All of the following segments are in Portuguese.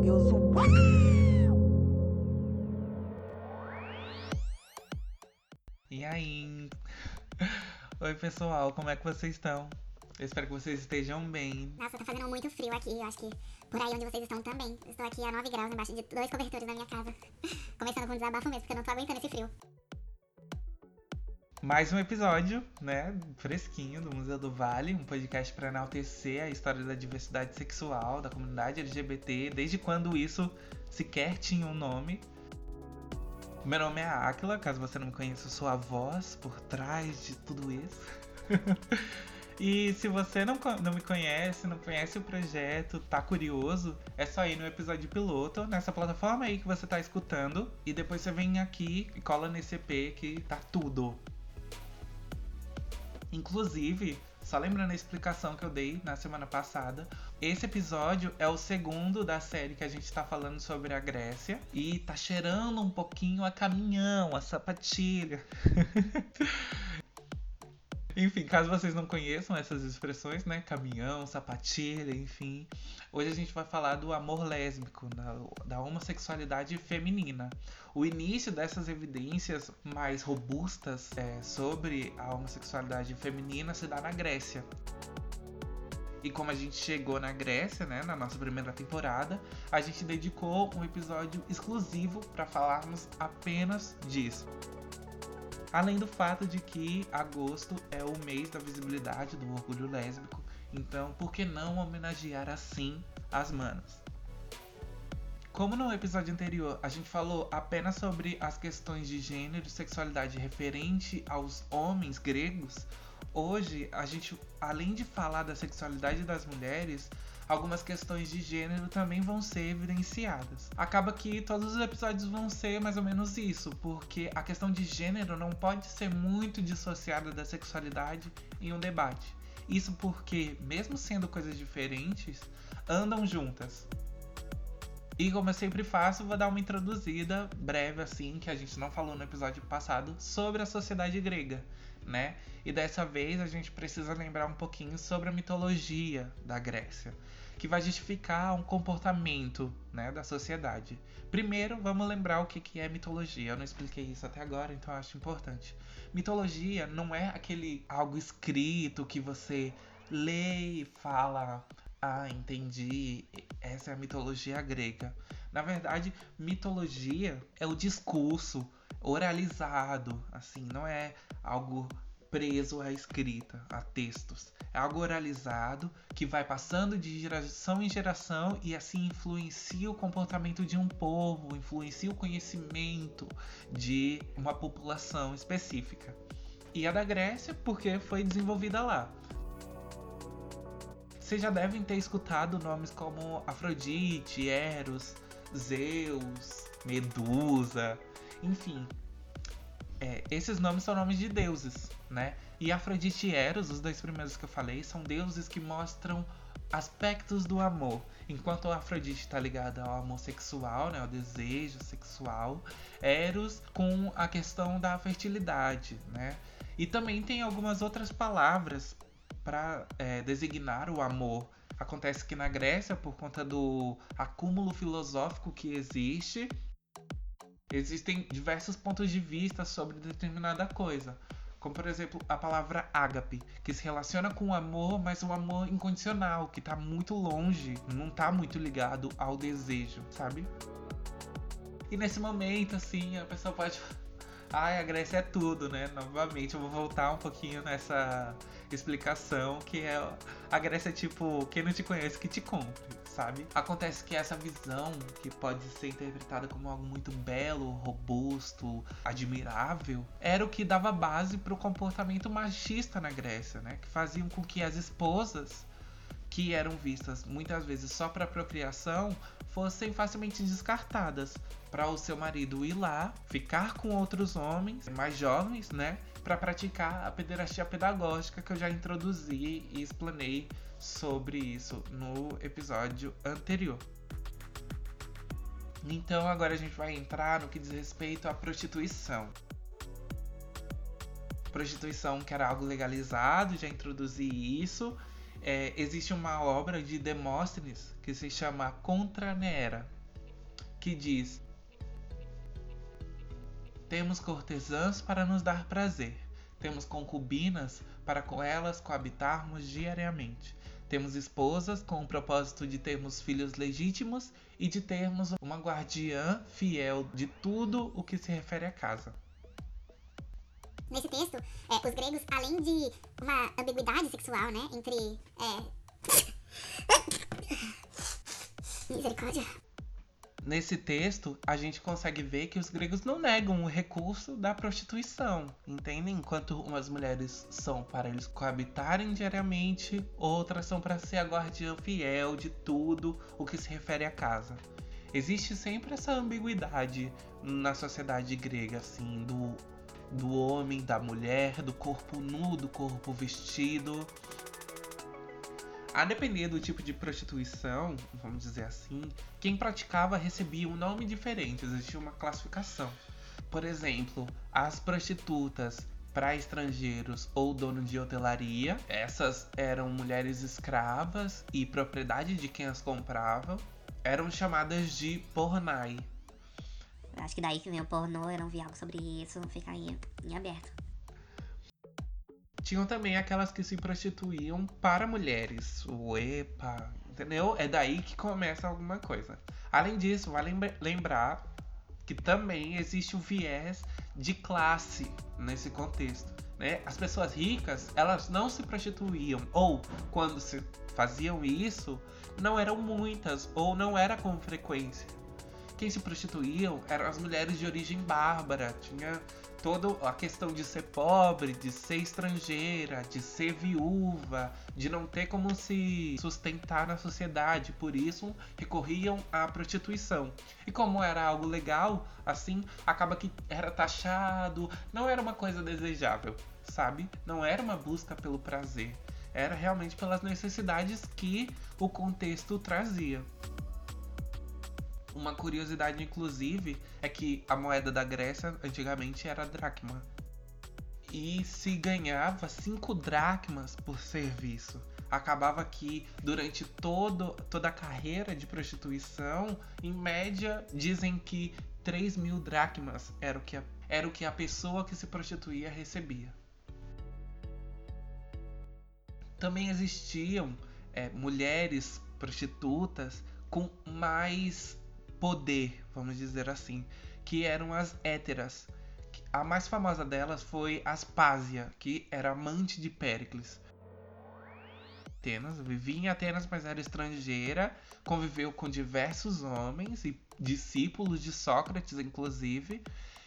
bagulhoso. E aí? Oi, pessoal, como é que vocês estão? Eu espero que vocês estejam bem. Nossa, tá fazendo muito frio aqui. Eu acho que por aí onde vocês estão também. Estou aqui a 9 graus embaixo de dois cobertores na minha casa. Começando com um desabafo mesmo, porque eu não tô aguentando esse frio. Mais um episódio, né, fresquinho do Museu do Vale, um podcast para enaltecer a história da diversidade sexual da comunidade LGBT, desde quando isso sequer tinha um nome. Meu nome é Aquila, caso você não me conheça, eu sou a voz por trás de tudo isso. e se você não, não me conhece, não conhece o projeto, tá curioso, é só ir no episódio piloto, nessa plataforma aí que você tá escutando, e depois você vem aqui e cola nesse EP que tá tudo. Inclusive, só lembrando a explicação que eu dei na semana passada, esse episódio é o segundo da série que a gente tá falando sobre a Grécia e tá cheirando um pouquinho a caminhão, a sapatilha. Enfim, caso vocês não conheçam essas expressões, né? Caminhão, sapatilha, enfim. Hoje a gente vai falar do amor lésbico, da, da homossexualidade feminina. O início dessas evidências mais robustas é, sobre a homossexualidade feminina se dá na Grécia. E como a gente chegou na Grécia, né, na nossa primeira temporada, a gente dedicou um episódio exclusivo para falarmos apenas disso. Além do fato de que agosto é o mês da visibilidade do orgulho lésbico, então por que não homenagear assim as manas? Como no episódio anterior a gente falou apenas sobre as questões de gênero e sexualidade referente aos homens gregos, hoje a gente, além de falar da sexualidade das mulheres, algumas questões de gênero também vão ser evidenciadas. Acaba que todos os episódios vão ser mais ou menos isso, porque a questão de gênero não pode ser muito dissociada da sexualidade em um debate. Isso porque, mesmo sendo coisas diferentes, andam juntas. E como eu sempre faço, vou dar uma introduzida breve assim, que a gente não falou no episódio passado, sobre a sociedade grega, né? E dessa vez a gente precisa lembrar um pouquinho sobre a mitologia da Grécia que vai justificar um comportamento né, da sociedade. Primeiro, vamos lembrar o que, que é mitologia. Eu não expliquei isso até agora, então acho importante. Mitologia não é aquele algo escrito que você lê e fala. Ah, entendi. Essa é a mitologia grega. Na verdade, mitologia é o discurso oralizado, assim, não é algo preso à escrita, a textos. É algo oralizado que vai passando de geração em geração e assim influencia o comportamento de um povo, influencia o conhecimento de uma população específica. E a da Grécia, porque foi desenvolvida lá. Vocês já devem ter escutado nomes como Afrodite, Eros, Zeus, Medusa, enfim, é, esses nomes são nomes de deuses, né? E Afrodite e Eros, os dois primeiros que eu falei, são deuses que mostram aspectos do amor. Enquanto a Afrodite está ligada ao amor sexual, né, ao desejo sexual, Eros com a questão da fertilidade, né? E também tem algumas outras palavras para é, designar o amor. Acontece que na Grécia, por conta do acúmulo filosófico que existe, Existem diversos pontos de vista sobre determinada coisa. Como, por exemplo, a palavra ágape, que se relaciona com o amor, mas o amor incondicional, que tá muito longe, não tá muito ligado ao desejo, sabe? E nesse momento, assim, a pessoa pode. Ai, a Grécia é tudo, né? Novamente, eu vou voltar um pouquinho nessa explicação, que é a Grécia é tipo, quem não te conhece que te compre sabe? Acontece que essa visão, que pode ser interpretada como algo muito belo, robusto, admirável, era o que dava base para o comportamento machista na Grécia, né? Que faziam com que as esposas que eram vistas muitas vezes só para procriação fossem facilmente descartadas para o seu marido ir lá, ficar com outros homens mais jovens, né, para praticar a pederastia pedagógica que eu já introduzi e explanei sobre isso no episódio anterior. Então agora a gente vai entrar no que diz respeito à prostituição. Prostituição que era algo legalizado, já introduzi isso. É, existe uma obra de Demóstenes que se chama Contra Neera, que diz: Temos cortesãs para nos dar prazer, temos concubinas para com elas coabitarmos diariamente. Temos esposas com o propósito de termos filhos legítimos e de termos uma guardiã fiel de tudo o que se refere à casa. Nesse texto, é, os gregos, além de uma ambiguidade sexual, né, entre. É... Misericórdia. Nesse texto, a gente consegue ver que os gregos não negam o recurso da prostituição, entendem? Enquanto umas mulheres são para eles coabitarem diariamente, outras são para ser a guardiã fiel de tudo o que se refere à casa. Existe sempre essa ambiguidade na sociedade grega, assim, do, do homem, da mulher, do corpo nu, do corpo vestido. A depender do tipo de prostituição, vamos dizer assim, quem praticava recebia um nome diferente, existia uma classificação. Por exemplo, as prostitutas para estrangeiros ou dono de hotelaria, essas eram mulheres escravas e propriedade de quem as comprava, eram chamadas de pornai. Acho que daí que vem o pornô, eu não vi algo sobre isso, fica aí em aberto. Tinham também aquelas que se prostituíam para mulheres, o EPA, entendeu? É daí que começa alguma coisa. Além disso, vale lembrar que também existe o viés de classe nesse contexto. Né? As pessoas ricas, elas não se prostituíam, ou quando se faziam isso, não eram muitas, ou não era com frequência. Quem se prostituíam eram as mulheres de origem bárbara, tinha toda a questão de ser pobre, de ser estrangeira, de ser viúva, de não ter como se sustentar na sociedade, por isso recorriam à prostituição. E como era algo legal, assim, acaba que era taxado, não era uma coisa desejável, sabe? Não era uma busca pelo prazer, era realmente pelas necessidades que o contexto trazia. Uma curiosidade, inclusive, é que a moeda da Grécia antigamente era dracma. E se ganhava 5 dracmas por serviço. Acabava que durante todo, toda a carreira de prostituição, em média, dizem que 3 mil dracmas era o que a, era o que a pessoa que se prostituía recebia. Também existiam é, mulheres prostitutas com mais poder, vamos dizer assim, que eram as héteras. A mais famosa delas foi Aspásia, que era amante de Péricles. Atenas, vivia em Atenas, mas era estrangeira, conviveu com diversos homens e discípulos de Sócrates, inclusive,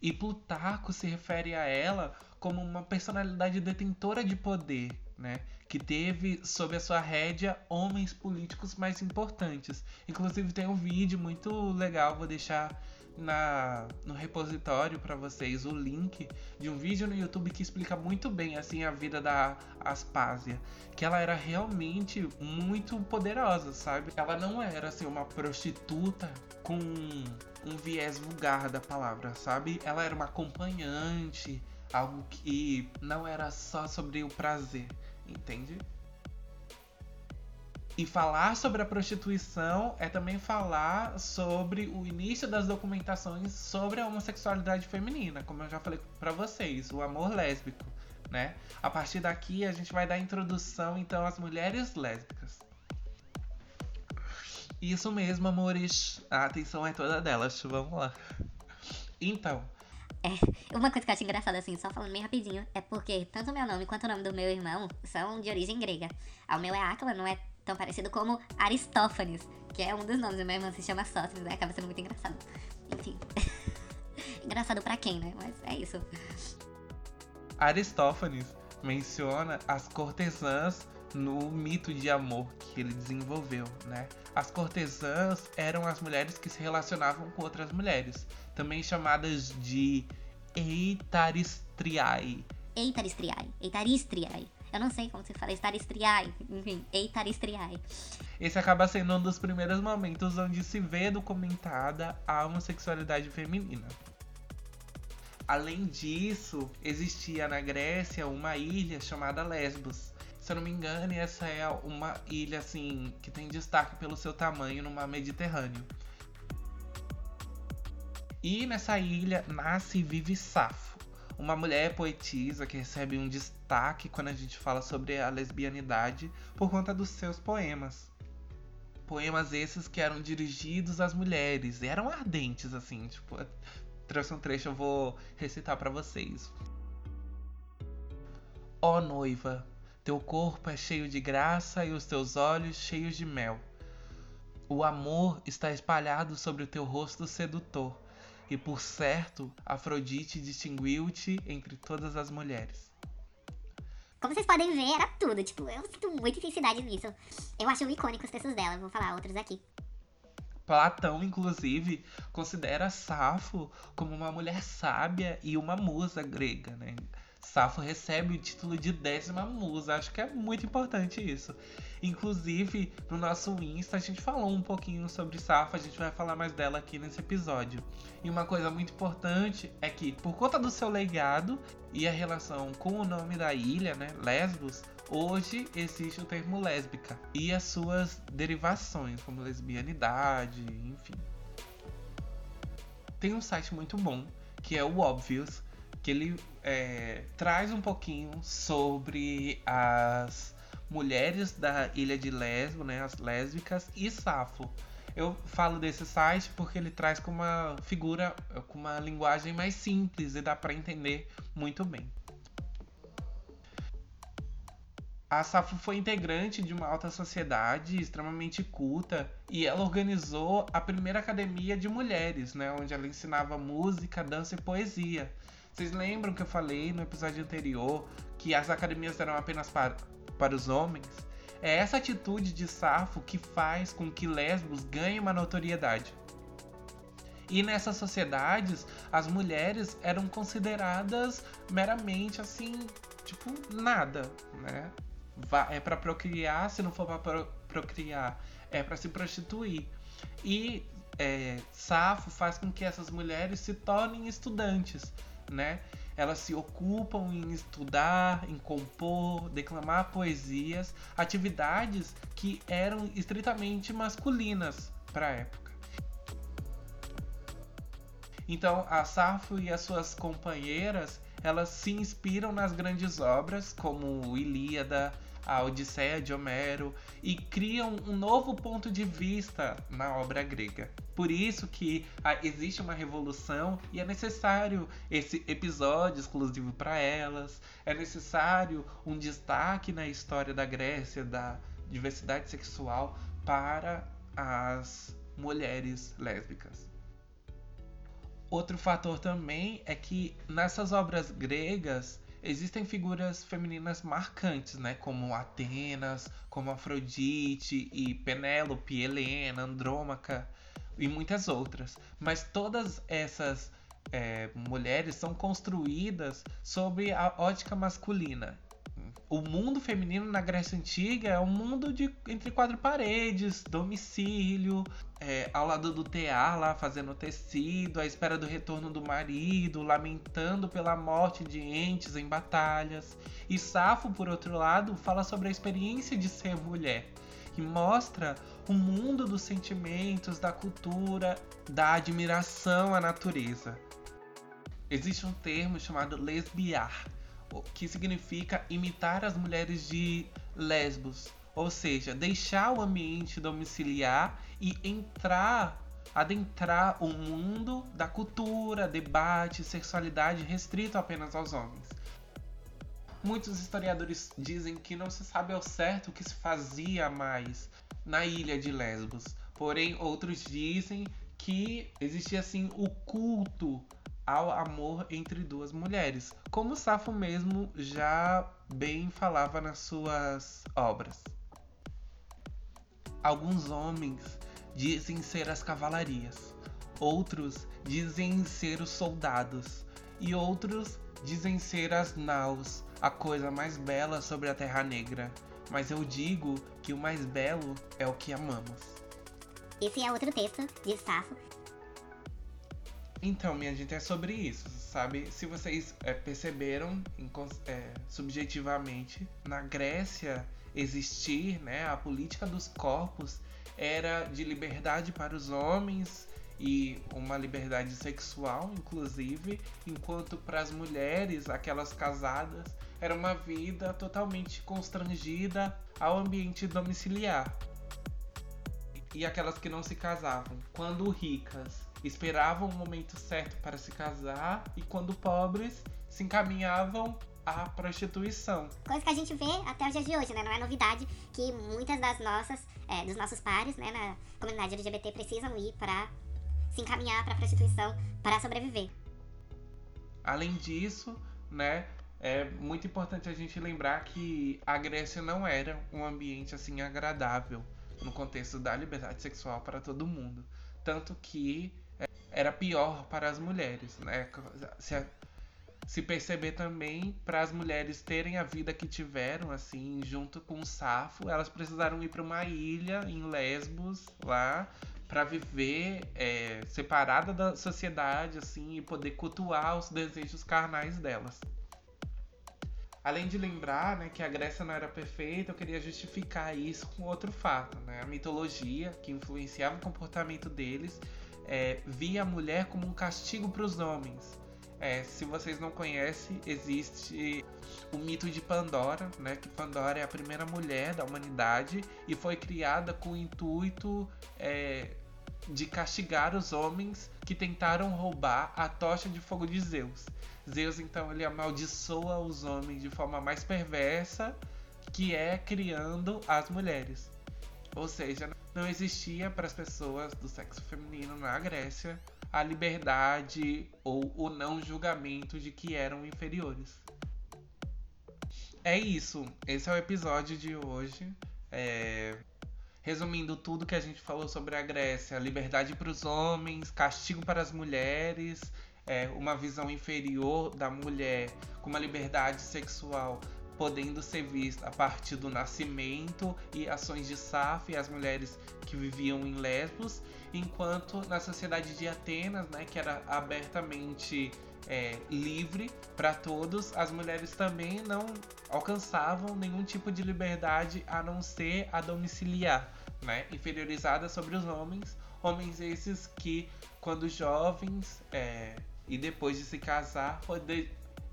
e Plutarco se refere a ela como uma personalidade detentora de poder, né? Que teve sob a sua rédea homens políticos mais importantes. Inclusive tem um vídeo muito legal, vou deixar na, no repositório para vocês o link de um vídeo no YouTube que explica muito bem assim a vida da Aspásia, que ela era realmente muito poderosa, sabe? Ela não era assim uma prostituta com um viés vulgar da palavra, sabe? Ela era uma acompanhante, algo que não era só sobre o prazer, entende? E falar sobre a prostituição é também falar sobre o início das documentações sobre a homossexualidade feminina, como eu já falei para vocês, o amor lésbico, né? A partir daqui a gente vai dar introdução então às mulheres lésbicas. Isso mesmo, amores. A atenção é toda delas. Vamos lá. Então, é, uma coisa que eu acho engraçada, assim, só falando bem rapidinho, é porque tanto o meu nome quanto o nome do meu irmão são de origem grega. O meu é Áquila, não é tão parecido como Aristófanes, que é um dos nomes. O meu irmão se chama Sócrates, né? Acaba sendo muito engraçado. Enfim. engraçado para quem, né? Mas é isso. Aristófanes menciona as cortesãs no mito de amor que ele desenvolveu, né? As cortesãs eram as mulheres que se relacionavam com outras mulheres, também chamadas de eitaristriai. Eitaristriai, eitaristriai. Eu não sei como se fala, eitaristriai, enfim, eitaristriai. Esse acaba sendo um dos primeiros momentos onde se vê documentada a homossexualidade feminina. Além disso, existia na Grécia uma ilha chamada Lesbos, Se eu não me engano, essa é uma ilha assim que tem destaque pelo seu tamanho no mar Mediterrâneo. E nessa ilha nasce e vive Safo, uma mulher poetisa que recebe um destaque quando a gente fala sobre a lesbianidade por conta dos seus poemas. Poemas esses que eram dirigidos às mulheres, eram ardentes assim, tipo, trouxe um trecho eu vou recitar para vocês. Ó oh, noiva, teu corpo é cheio de graça e os teus olhos cheios de mel. O amor está espalhado sobre o teu rosto sedutor e por certo, Afrodite distinguiu-te entre todas as mulheres. Como vocês podem ver, era tudo. Tipo, eu sinto muita intensidade nisso. Eu acho icônico os textos dela, vou falar outros aqui. Platão, inclusive, considera Safo como uma mulher sábia e uma musa grega, né? Safo recebe o título de décima musa. Acho que é muito importante isso. Inclusive, no nosso Insta, a gente falou um pouquinho sobre Safo, a gente vai falar mais dela aqui nesse episódio. E uma coisa muito importante é que, por conta do seu legado e a relação com o nome da ilha, né, Lesbos, hoje existe o termo lésbica e as suas derivações, como lesbianidade, enfim. Tem um site muito bom que é o Obvious, que ele é, traz um pouquinho sobre as mulheres da ilha de Lesbo, né, as lésbicas e Safo. Eu falo desse site porque ele traz com uma figura, com uma linguagem mais simples e dá para entender muito bem. A Safo foi integrante de uma alta sociedade extremamente culta e ela organizou a primeira academia de mulheres, né, onde ela ensinava música, dança e poesia. Vocês lembram que eu falei no episódio anterior que as academias eram apenas para, para os homens? É essa atitude de Safo que faz com que Lesbos ganhe uma notoriedade. E nessas sociedades, as mulheres eram consideradas meramente assim, tipo, nada, né? É para procriar, se não for para procriar, é para se prostituir. E é, Safo faz com que essas mulheres se tornem estudantes né? Elas se ocupam em estudar, em compor, declamar poesias, atividades que eram estritamente masculinas para a época. Então, a Safo e as suas companheiras, elas se inspiram nas grandes obras como Ilíada, a Odisseia de Homero e criam um novo ponto de vista na obra grega. Por isso que ah, existe uma revolução e é necessário esse episódio exclusivo para elas, é necessário um destaque na história da Grécia da diversidade sexual para as mulheres lésbicas. Outro fator também é que nessas obras gregas existem figuras femininas marcantes, né? Como Atenas, como Afrodite e Penélope, Helena, Andrômaca e muitas outras. Mas todas essas é, mulheres são construídas sobre a ótica masculina o mundo feminino na Grécia Antiga é um mundo de entre quatro paredes, domicílio, é, ao lado do tear lá fazendo tecido, à espera do retorno do marido, lamentando pela morte de entes em batalhas. E Safo, por outro lado, fala sobre a experiência de ser mulher e mostra o mundo dos sentimentos, da cultura, da admiração à natureza. Existe um termo chamado lesbiar, que significa imitar as mulheres de Lesbos, ou seja, deixar o ambiente domiciliar e entrar, adentrar o mundo da cultura, debate, sexualidade restrito apenas aos homens. Muitos historiadores dizem que não se sabe ao certo o que se fazia mais na ilha de Lesbos, porém outros dizem que existia assim o culto ao amor entre duas mulheres, como Safo mesmo já bem falava nas suas obras. Alguns homens dizem ser as cavalarias, outros dizem ser os soldados, e outros dizem ser as naus, a coisa mais bela sobre a Terra Negra. Mas eu digo que o mais belo é o que amamos. Esse é outro texto de Safo então, minha gente, é sobre isso. sabe? Se vocês é, perceberam é, subjetivamente, na Grécia existir, né, a política dos corpos era de liberdade para os homens e uma liberdade sexual, inclusive, enquanto para as mulheres, aquelas casadas, era uma vida totalmente constrangida ao ambiente domiciliar. E aquelas que não se casavam, quando ricas, esperavam o momento certo para se casar e quando pobres se encaminhavam à prostituição. Coisa que a gente vê até os dias de hoje, né? Não é novidade que muitas das nossas, é, dos nossos pares, né, na comunidade LGBT precisam ir para se encaminhar para a prostituição para sobreviver. Além disso, né, é muito importante a gente lembrar que a Grécia não era um ambiente assim agradável no contexto da liberdade sexual para todo mundo, tanto que era pior para as mulheres, né? Se, se perceber também para as mulheres terem a vida que tiveram assim, junto com o Safo, elas precisaram ir para uma ilha em Lesbos lá para viver é, separada da sociedade assim e poder cultuar os desejos carnais delas. Além de lembrar né, que a Grécia não era perfeita, eu queria justificar isso com outro fato. Né? A mitologia, que influenciava o comportamento deles, é, via a mulher como um castigo para os homens. É, se vocês não conhecem, existe o mito de Pandora, né? Que Pandora é a primeira mulher da humanidade e foi criada com o intuito é, de castigar os homens que tentaram roubar a tocha de fogo de Zeus. Zeus então ele amaldiçoa os homens de forma mais perversa, que é criando as mulheres. Ou seja, não existia para as pessoas do sexo feminino na Grécia a liberdade ou o não julgamento de que eram inferiores. É isso. Esse é o episódio de hoje. É... Resumindo tudo que a gente falou sobre a Grécia: liberdade para os homens, castigo para as mulheres, é, uma visão inferior da mulher com uma liberdade sexual podendo ser vista a partir do nascimento e ações de Saf e as mulheres que viviam em Lesbos, enquanto na sociedade de Atenas, né, que era abertamente é, livre para todos, as mulheres também não alcançavam nenhum tipo de liberdade a não ser a domiciliar, né, inferiorizada sobre os homens, homens esses que, quando jovens é, e depois de se casar,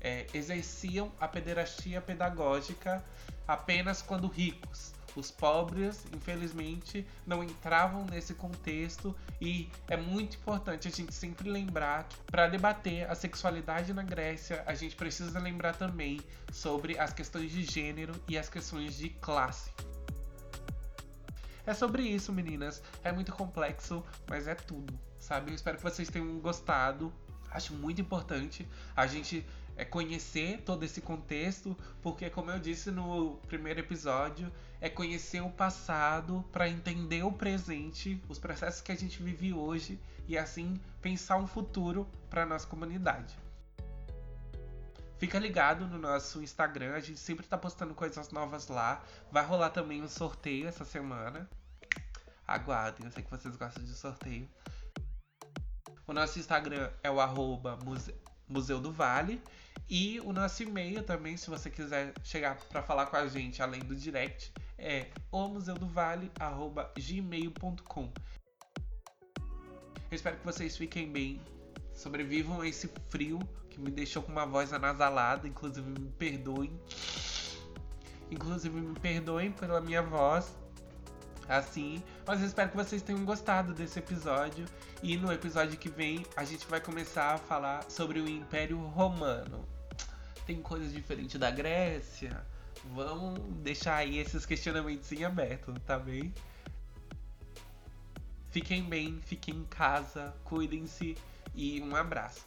é, exerciam a pederastia pedagógica apenas quando ricos. Os pobres, infelizmente, não entravam nesse contexto e é muito importante a gente sempre lembrar que para debater a sexualidade na Grécia, a gente precisa lembrar também sobre as questões de gênero e as questões de classe. É sobre isso, meninas. É muito complexo, mas é tudo, sabe? Eu espero que vocês tenham gostado. Acho muito importante a gente é conhecer todo esse contexto, porque como eu disse no primeiro episódio, é conhecer o passado para entender o presente, os processos que a gente vive hoje e assim pensar um futuro para nossa comunidade. Fica ligado no nosso Instagram, a gente sempre tá postando coisas novas lá. Vai rolar também um sorteio essa semana. Aguardem, eu sei que vocês gostam de sorteio. O nosso Instagram é o arroba Museu do Vale. E o nosso e-mail também, se você quiser chegar para falar com a gente além do direct, é omuseudovale@gmail.com. Eu espero que vocês fiquem bem, sobrevivam a esse frio que me deixou com uma voz anasalada, inclusive me perdoem. Inclusive me perdoem pela minha voz assim. Mas eu espero que vocês tenham gostado desse episódio. E no episódio que vem a gente vai começar a falar sobre o Império Romano tem coisas diferentes da Grécia? Vamos deixar aí esses questionamentos em aberto, tá bem? Fiquem bem, fiquem em casa, cuidem-se e um abraço.